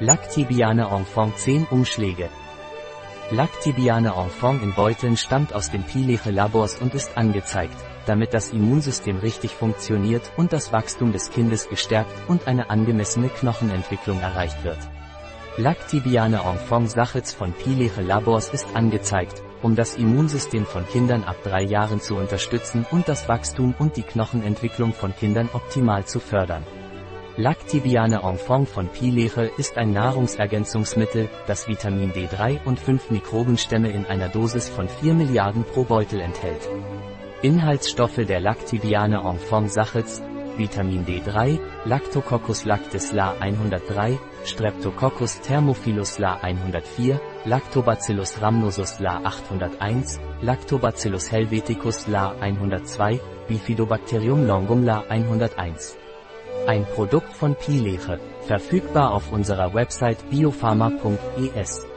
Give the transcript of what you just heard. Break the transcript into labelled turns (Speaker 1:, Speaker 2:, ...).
Speaker 1: Lactibiane Enfant 10 Umschläge. Lactibiane Enfant in Beuteln stammt aus den Pileche Labors und ist angezeigt, damit das Immunsystem richtig funktioniert und das Wachstum des Kindes gestärkt und eine angemessene Knochenentwicklung erreicht wird. Lactibiane Enfant Sachets von Pileche Labors ist angezeigt, um das Immunsystem von Kindern ab drei Jahren zu unterstützen und das Wachstum und die Knochenentwicklung von Kindern optimal zu fördern. Lactibiane Enfant von Pileche ist ein Nahrungsergänzungsmittel, das Vitamin D3 und 5 Mikrobenstämme in einer Dosis von 4 Milliarden pro Beutel enthält. Inhaltsstoffe der Lactibiane Enfant Sachets, Vitamin D3, Lactococcus lactis La 103, Streptococcus thermophilus La 104, Lactobacillus rhamnosus La 801, Lactobacillus helveticus La 102, Bifidobacterium longum La 101. Ein Produkt von Pileche, verfügbar auf unserer Website biopharma.es.